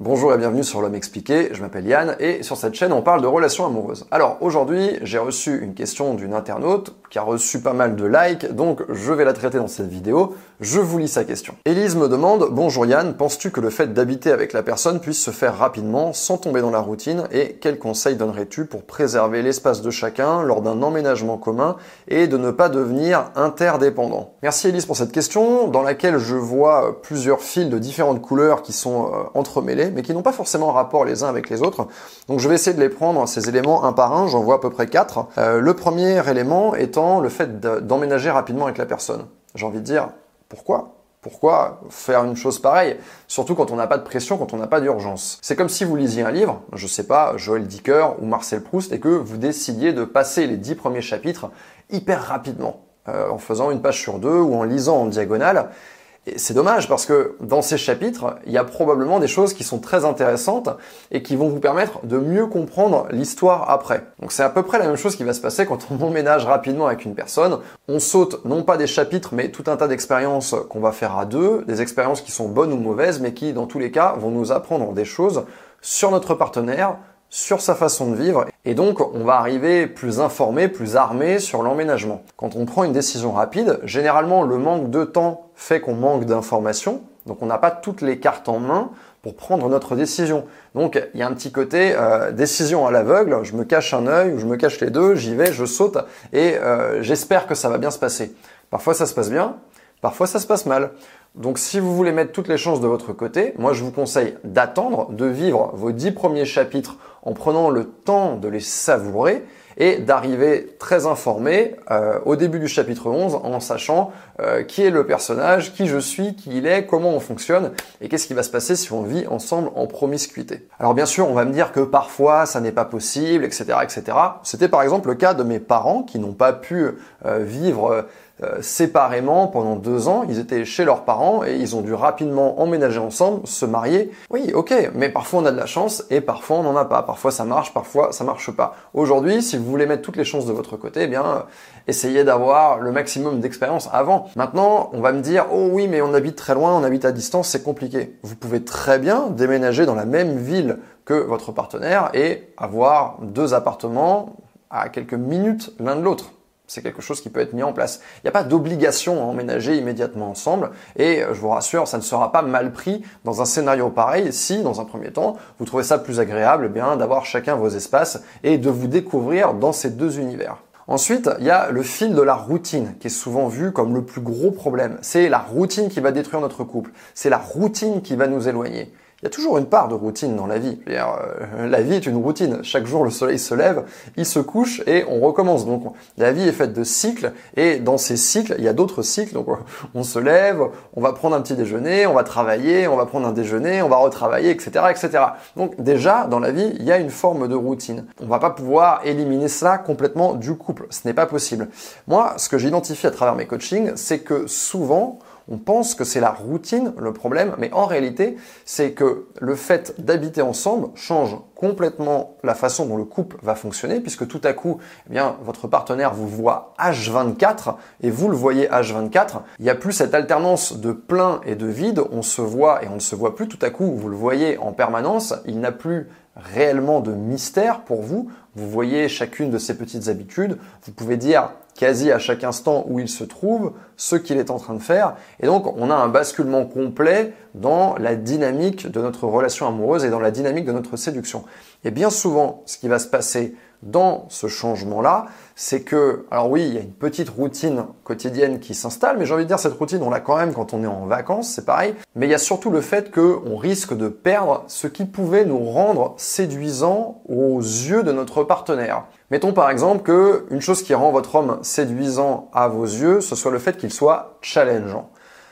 Bonjour et bienvenue sur l'homme expliqué, je m'appelle Yann et sur cette chaîne on parle de relations amoureuses. Alors aujourd'hui j'ai reçu une question d'une internaute qui a reçu pas mal de likes donc je vais la traiter dans cette vidéo. Je vous lis sa question. Élise me demande Bonjour Yann, penses-tu que le fait d'habiter avec la personne puisse se faire rapidement sans tomber dans la routine et quels conseils donnerais-tu pour préserver l'espace de chacun lors d'un emménagement commun et de ne pas devenir interdépendant? Merci Élise pour cette question dans laquelle je vois plusieurs fils de différentes couleurs qui sont euh, entremêlés mais qui n'ont pas forcément rapport les uns avec les autres. Donc je vais essayer de les prendre, ces éléments un par un, j'en vois à peu près quatre. Euh, le premier élément étant le fait d'emménager rapidement avec la personne. J'ai envie de dire, pourquoi? Pourquoi faire une chose pareille? Surtout quand on n'a pas de pression, quand on n'a pas d'urgence. C'est comme si vous lisiez un livre, je sais pas, Joël Dicker ou Marcel Proust, et que vous décidiez de passer les dix premiers chapitres hyper rapidement, euh, en faisant une page sur deux ou en lisant en diagonale. Et c'est dommage parce que dans ces chapitres, il y a probablement des choses qui sont très intéressantes et qui vont vous permettre de mieux comprendre l'histoire après. Donc c'est à peu près la même chose qui va se passer quand on emménage rapidement avec une personne. On saute non pas des chapitres mais tout un tas d'expériences qu'on va faire à deux, des expériences qui sont bonnes ou mauvaises mais qui dans tous les cas vont nous apprendre des choses sur notre partenaire, sur sa façon de vivre et donc on va arriver plus informé, plus armé sur l'emménagement. Quand on prend une décision rapide, généralement le manque de temps fait qu'on manque d'informations, donc on n'a pas toutes les cartes en main pour prendre notre décision. Donc il y a un petit côté euh, décision à l'aveugle, je me cache un œil ou je me cache les deux, j'y vais, je saute et euh, j'espère que ça va bien se passer. Parfois ça se passe bien, parfois ça se passe mal. Donc si vous voulez mettre toutes les chances de votre côté, moi je vous conseille d'attendre, de vivre vos dix premiers chapitres en prenant le temps de les savourer et d'arriver très informé euh, au début du chapitre 11 en sachant euh, qui est le personnage, qui je suis, qui il est, comment on fonctionne et qu'est-ce qui va se passer si on vit ensemble en promiscuité. Alors bien sûr, on va me dire que parfois ça n'est pas possible, etc., etc. C'était par exemple le cas de mes parents qui n'ont pas pu euh, vivre euh, séparément pendant deux ans. Ils étaient chez leurs parents et ils ont dû rapidement emménager ensemble, se marier. Oui, ok, mais parfois on a de la chance et parfois on n'en a pas. Parfois ça marche, parfois ça marche pas. Aujourd'hui, si vous voulez mettre toutes les chances de votre côté, eh bien, essayez d'avoir le maximum d'expérience avant. Maintenant, on va me dire, oh oui, mais on habite très loin, on habite à distance, c'est compliqué. Vous pouvez très bien déménager dans la même ville que votre partenaire et avoir deux appartements à quelques minutes l'un de l'autre c'est quelque chose qui peut être mis en place. Il n'y a pas d'obligation à emménager immédiatement ensemble et euh, je vous rassure, ça ne sera pas mal pris dans un scénario pareil si, dans un premier temps, vous trouvez ça plus agréable eh bien d'avoir chacun vos espaces et de vous découvrir dans ces deux univers. Ensuite, il y a le fil de la routine qui est souvent vu comme le plus gros problème. C'est la routine qui va détruire notre couple. C'est la routine qui va nous éloigner il y a toujours une part de routine dans la vie. Euh, la vie est une routine. Chaque jour, le soleil se lève, il se couche et on recommence. Donc, la vie est faite de cycles et dans ces cycles, il y a d'autres cycles. Donc, on se lève, on va prendre un petit déjeuner, on va travailler, on va prendre un déjeuner, on va retravailler, etc., etc. Donc, déjà, dans la vie, il y a une forme de routine. On va pas pouvoir éliminer ça complètement du couple. Ce n'est pas possible. Moi, ce que j'identifie à travers mes coachings, c'est que souvent, on pense que c'est la routine le problème, mais en réalité, c'est que le fait d'habiter ensemble change complètement la façon dont le couple va fonctionner, puisque tout à coup, eh bien, votre partenaire vous voit H24 et vous le voyez H24. Il n'y a plus cette alternance de plein et de vide. On se voit et on ne se voit plus. Tout à coup, vous le voyez en permanence. Il n'a plus réellement de mystère pour vous. Vous voyez chacune de ses petites habitudes. Vous pouvez dire quasi à chaque instant où il se trouve, ce qu'il est en train de faire. Et donc, on a un basculement complet dans la dynamique de notre relation amoureuse et dans la dynamique de notre séduction. Et bien souvent, ce qui va se passer dans ce changement-là, c'est que, alors oui, il y a une petite routine quotidienne qui s'installe, mais j'ai envie de dire cette routine, on l'a quand même quand on est en vacances, c'est pareil. Mais il y a surtout le fait qu'on risque de perdre ce qui pouvait nous rendre séduisants aux yeux de notre partenaire. Mettons par exemple que une chose qui rend votre homme séduisant à vos yeux, ce soit le fait qu'il soit challengeant.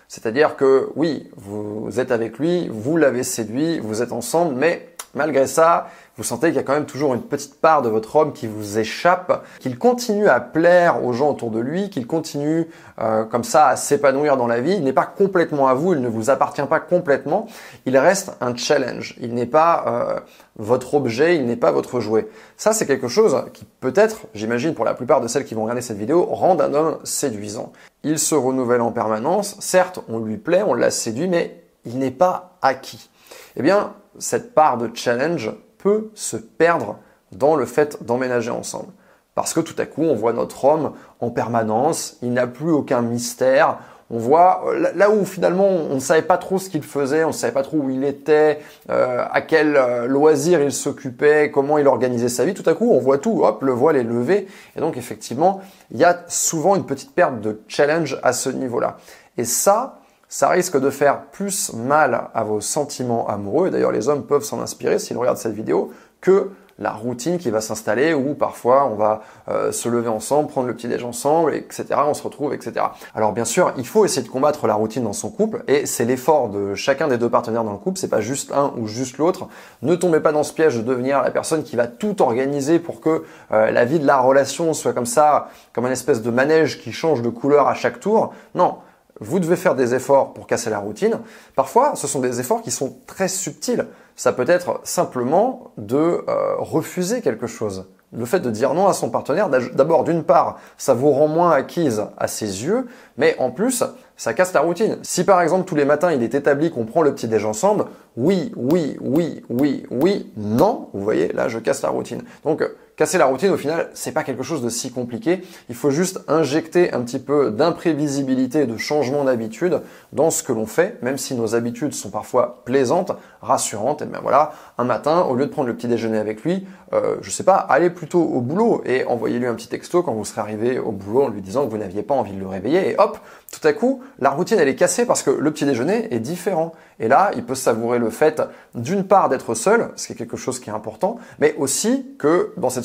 C'est-à-dire que oui, vous êtes avec lui, vous l'avez séduit, vous êtes ensemble, mais malgré ça, vous sentez qu'il y a quand même toujours une petite part de votre homme qui vous échappe, qu'il continue à plaire aux gens autour de lui, qu'il continue euh, comme ça à s'épanouir dans la vie. Il n'est pas complètement à vous, il ne vous appartient pas complètement. Il reste un challenge. Il n'est pas euh, votre objet, il n'est pas votre jouet. Ça, c'est quelque chose qui peut-être, j'imagine pour la plupart de celles qui vont regarder cette vidéo, rend un homme séduisant. Il se renouvelle en permanence. Certes, on lui plaît, on l'a séduit, mais il n'est pas acquis. Eh bien, cette part de challenge peut se perdre dans le fait d'emménager ensemble. Parce que tout à coup, on voit notre homme en permanence, il n'a plus aucun mystère, on voit là où finalement on ne savait pas trop ce qu'il faisait, on ne savait pas trop où il était, euh, à quel euh, loisir il s'occupait, comment il organisait sa vie. Tout à coup, on voit tout, hop, le voile est levé. Et donc effectivement, il y a souvent une petite perte de challenge à ce niveau-là. Et ça, ça risque de faire plus mal à vos sentiments amoureux. Et d'ailleurs, les hommes peuvent s'en inspirer s'ils regardent cette vidéo que la routine qui va s'installer où parfois on va euh, se lever ensemble, prendre le petit déj ensemble, etc. On se retrouve, etc. Alors bien sûr, il faut essayer de combattre la routine dans son couple et c'est l'effort de chacun des deux partenaires dans le couple. C'est pas juste un ou juste l'autre. Ne tombez pas dans ce piège de devenir la personne qui va tout organiser pour que euh, la vie de la relation soit comme ça, comme une espèce de manège qui change de couleur à chaque tour. Non. Vous devez faire des efforts pour casser la routine. Parfois, ce sont des efforts qui sont très subtils. Ça peut être simplement de euh, refuser quelque chose. Le fait de dire non à son partenaire, d'abord, d'une part, ça vous rend moins acquise à ses yeux, mais en plus, ça casse la routine. Si par exemple tous les matins il est établi qu'on prend le petit déj ensemble, oui, oui, oui, oui, oui, non, vous voyez, là je casse la routine. Donc Casser la routine, au final, c'est pas quelque chose de si compliqué. Il faut juste injecter un petit peu d'imprévisibilité, de changement d'habitude dans ce que l'on fait, même si nos habitudes sont parfois plaisantes, rassurantes. Et bien voilà, un matin, au lieu de prendre le petit déjeuner avec lui, euh, je sais pas, allez plutôt au boulot et envoyez-lui un petit texto quand vous serez arrivé au boulot en lui disant que vous n'aviez pas envie de le réveiller. Et hop, tout à coup, la routine elle est cassée parce que le petit déjeuner est différent. Et là, il peut savourer le fait d'une part d'être seul, ce qui est quelque chose qui est important, mais aussi que dans cette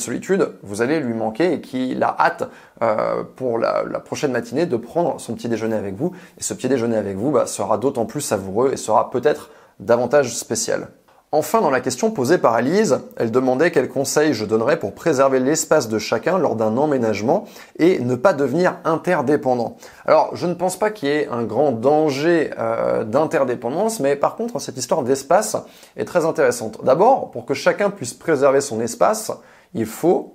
vous allez lui manquer et qu'il a hâte euh, pour la, prochaine matinée de prendre son petit déjeuner avec vous. Et ce petit déjeuner avec vous bah, sera d'autant plus savoureux et sera peut-être davantage spécial. Enfin, dans la question posée par Alice, elle demandait quels conseils je donnerais pour préserver l'espace de chacun lors d'un emménagement et ne pas devenir interdépendant. Alors, je ne pense pas qu'il y ait un grand danger euh, d'interdépendance, mais par contre, cette histoire d'espace est très intéressante. D'abord, pour que chacun puisse préserver son espace, il faut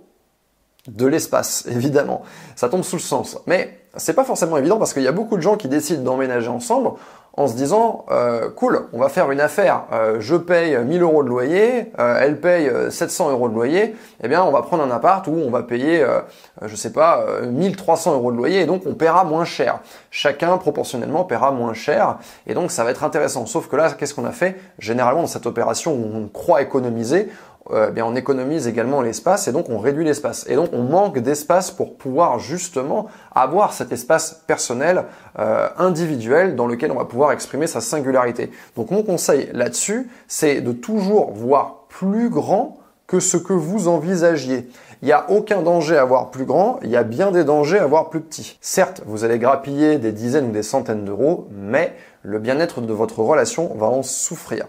de l'espace, évidemment. Ça tombe sous le sens. Mais c'est pas forcément évident parce qu'il y a beaucoup de gens qui décident d'emménager ensemble en se disant euh, cool, on va faire une affaire, euh, je paye 1000 euros de loyer, euh, elle paye 700 euros de loyer, eh bien on va prendre un appart où on va payer, je sais pas, 1300 euros de loyer et donc on paiera moins cher. Chacun proportionnellement paiera moins cher et donc ça va être intéressant. Sauf que là, qu'est-ce qu'on a fait? Généralement dans cette opération où on croit économiser, euh, bien on économise également l'espace et donc on réduit l'espace. Et donc on manque d'espace pour pouvoir justement avoir cet espace personnel, euh, individuel, dans lequel on va pouvoir exprimer sa singularité. Donc mon conseil là-dessus, c'est de toujours voir plus grand que ce que vous envisagiez. Il n'y a aucun danger à voir plus grand, il y a bien des dangers à voir plus petit. Certes, vous allez grappiller des dizaines ou des centaines d'euros, mais le bien-être de votre relation va en souffrir.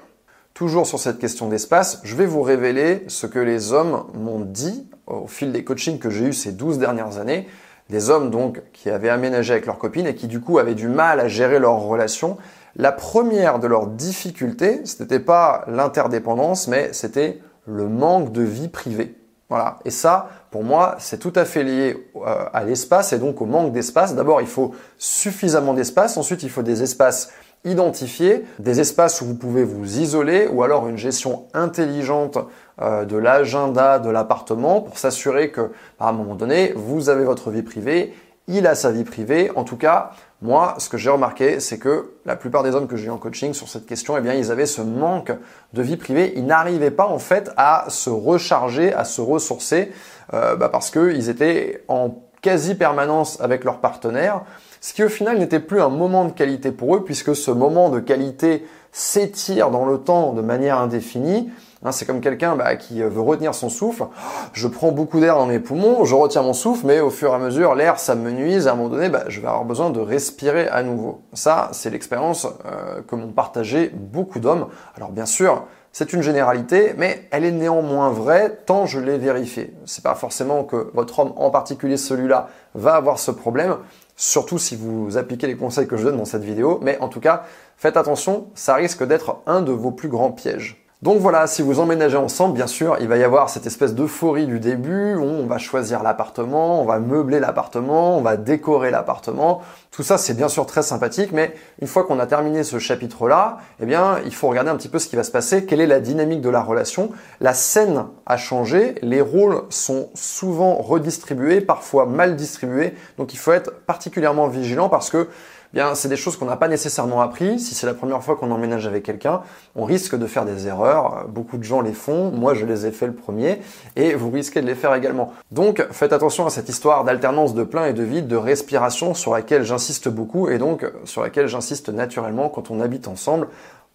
Toujours sur cette question d'espace, je vais vous révéler ce que les hommes m'ont dit au fil des coachings que j'ai eu ces 12 dernières années. Des hommes donc qui avaient aménagé avec leurs copines et qui du coup avaient du mal à gérer leur relation. La première de leurs difficultés, ce n'était pas l'interdépendance, mais c'était le manque de vie privée. Voilà. Et ça, pour moi, c'est tout à fait lié euh, à l'espace et donc au manque d'espace. D'abord, il faut suffisamment d'espace. Ensuite, il faut des espaces identifier des espaces où vous pouvez vous isoler ou alors une gestion intelligente euh, de l'agenda de l'appartement pour s'assurer que à un moment donné, vous avez votre vie privée, il a sa vie privée. En tout cas, moi, ce que j'ai remarqué, c'est que la plupart des hommes que j'ai eu en coaching sur cette question, eh bien, ils avaient ce manque de vie privée. Ils n'arrivaient pas en fait à se recharger, à se ressourcer, euh, bah, parce qu'ils étaient en quasi permanence avec leur partenaire ce qui au final n'était plus un moment de qualité pour eux, puisque ce moment de qualité s'étire dans le temps de manière indéfinie. Hein, c'est comme quelqu'un bah, qui veut retenir son souffle. Je prends beaucoup d'air dans mes poumons, je retiens mon souffle, mais au fur et à mesure, l'air, ça me nuise. À un moment donné, bah, je vais avoir besoin de respirer à nouveau. Ça, c'est l'expérience euh, que m'ont partagé beaucoup d'hommes. Alors bien sûr, c'est une généralité, mais elle est néanmoins vraie tant je l'ai vérifié. C'est pas forcément que votre homme, en particulier celui-là, va avoir ce problème, surtout si vous appliquez les conseils que je donne dans cette vidéo, mais en tout cas, faites attention, ça risque d'être un de vos plus grands pièges. Donc voilà, si vous emménagez ensemble, bien sûr, il va y avoir cette espèce d'euphorie du début, où on va choisir l'appartement, on va meubler l'appartement, on va décorer l'appartement. Tout ça, c'est bien sûr très sympathique, mais une fois qu'on a terminé ce chapitre-là, eh bien, il faut regarder un petit peu ce qui va se passer, quelle est la dynamique de la relation. La scène a changé, les rôles sont souvent redistribués, parfois mal distribués, donc il faut être particulièrement vigilant parce que bien, c'est des choses qu'on n'a pas nécessairement appris. Si c'est la première fois qu'on emménage avec quelqu'un, on risque de faire des erreurs. Beaucoup de gens les font. Moi, je les ai fait le premier et vous risquez de les faire également. Donc, faites attention à cette histoire d'alternance de plein et de vide, de respiration sur laquelle j'insiste beaucoup et donc sur laquelle j'insiste naturellement quand on habite ensemble.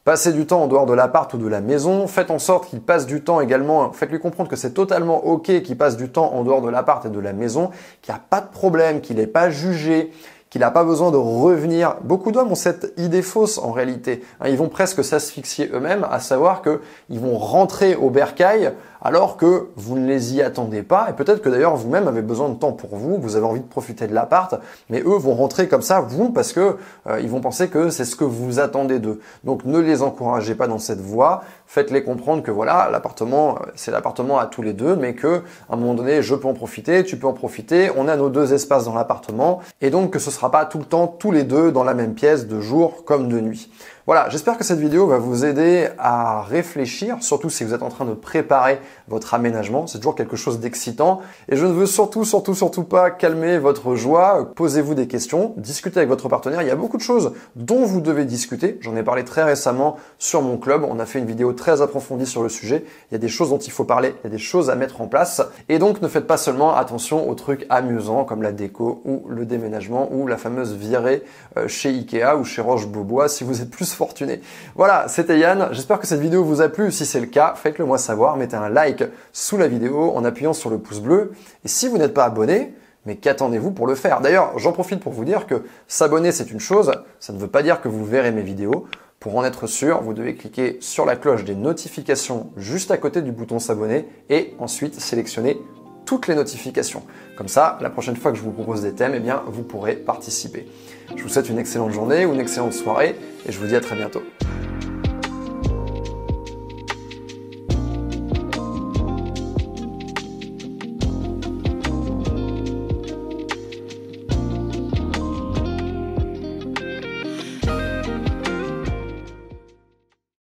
Passez du temps en dehors de l'appart ou de la maison, faites en sorte qu'il passe du temps également, faites-lui comprendre que c'est totalement ok qu'il passe du temps en dehors de l'appart et de la maison, qu'il n'y a pas de problème, qu'il n'est pas jugé, qu'il n'a pas besoin de revenir. Beaucoup d'hommes ont cette idée fausse en réalité. Hein, ils vont presque s'asphyxier eux-mêmes, à savoir qu'ils vont rentrer au bercail alors que vous ne les y attendez pas. Et peut-être que d'ailleurs vous-même avez besoin de temps pour vous, vous avez envie de profiter de l'appart, mais eux vont rentrer comme ça, vous, parce que euh, ils vont penser que c'est ce que vous attendez d'eux. Donc ne les encouragez pas dans cette voie. Faites-les comprendre que voilà, l'appartement, euh, c'est l'appartement à tous les deux, mais que à un moment donné, je peux en profiter, tu peux en profiter. On a nos deux espaces dans l'appartement, et donc que ce sera pas tout le temps tous les deux dans la même pièce de jour comme de nuit. Voilà, j'espère que cette vidéo va vous aider à réfléchir, surtout si vous êtes en train de préparer votre aménagement. C'est toujours quelque chose d'excitant. Et je ne veux surtout, surtout, surtout pas calmer votre joie. Posez-vous des questions, discutez avec votre partenaire. Il y a beaucoup de choses dont vous devez discuter. J'en ai parlé très récemment sur mon club. On a fait une vidéo très approfondie sur le sujet. Il y a des choses dont il faut parler, il y a des choses à mettre en place. Et donc ne faites pas seulement attention aux trucs amusants comme la déco ou le déménagement ou la fameuse virée euh, chez Ikea ou chez Roche-Beaubois si vous êtes plus Voilà, c'était Yann. J'espère que cette vidéo vous a plu. Si c'est le cas, faites-le moi savoir. Mettez un like sous la vidéo en appuyant sur le pouce bleu. Et si vous n'êtes pas abonné, mais qu'attendez-vous pour le faire? D'ailleurs, j'en profite pour vous dire que s'abonner c'est une chose, ça ne veut pas dire que vous verrez mes vidéos. Pour en être sûr, vous devez cliquer sur la cloche des notifications juste à côté du bouton s'abonner et ensuite sélectionner toutes les notifications. Comme ça, la prochaine fois que je vous propose des thèmes, eh bien, vous pourrez participer. Je vous souhaite une excellente journée ou une excellente soirée et je vous dis à très bientôt.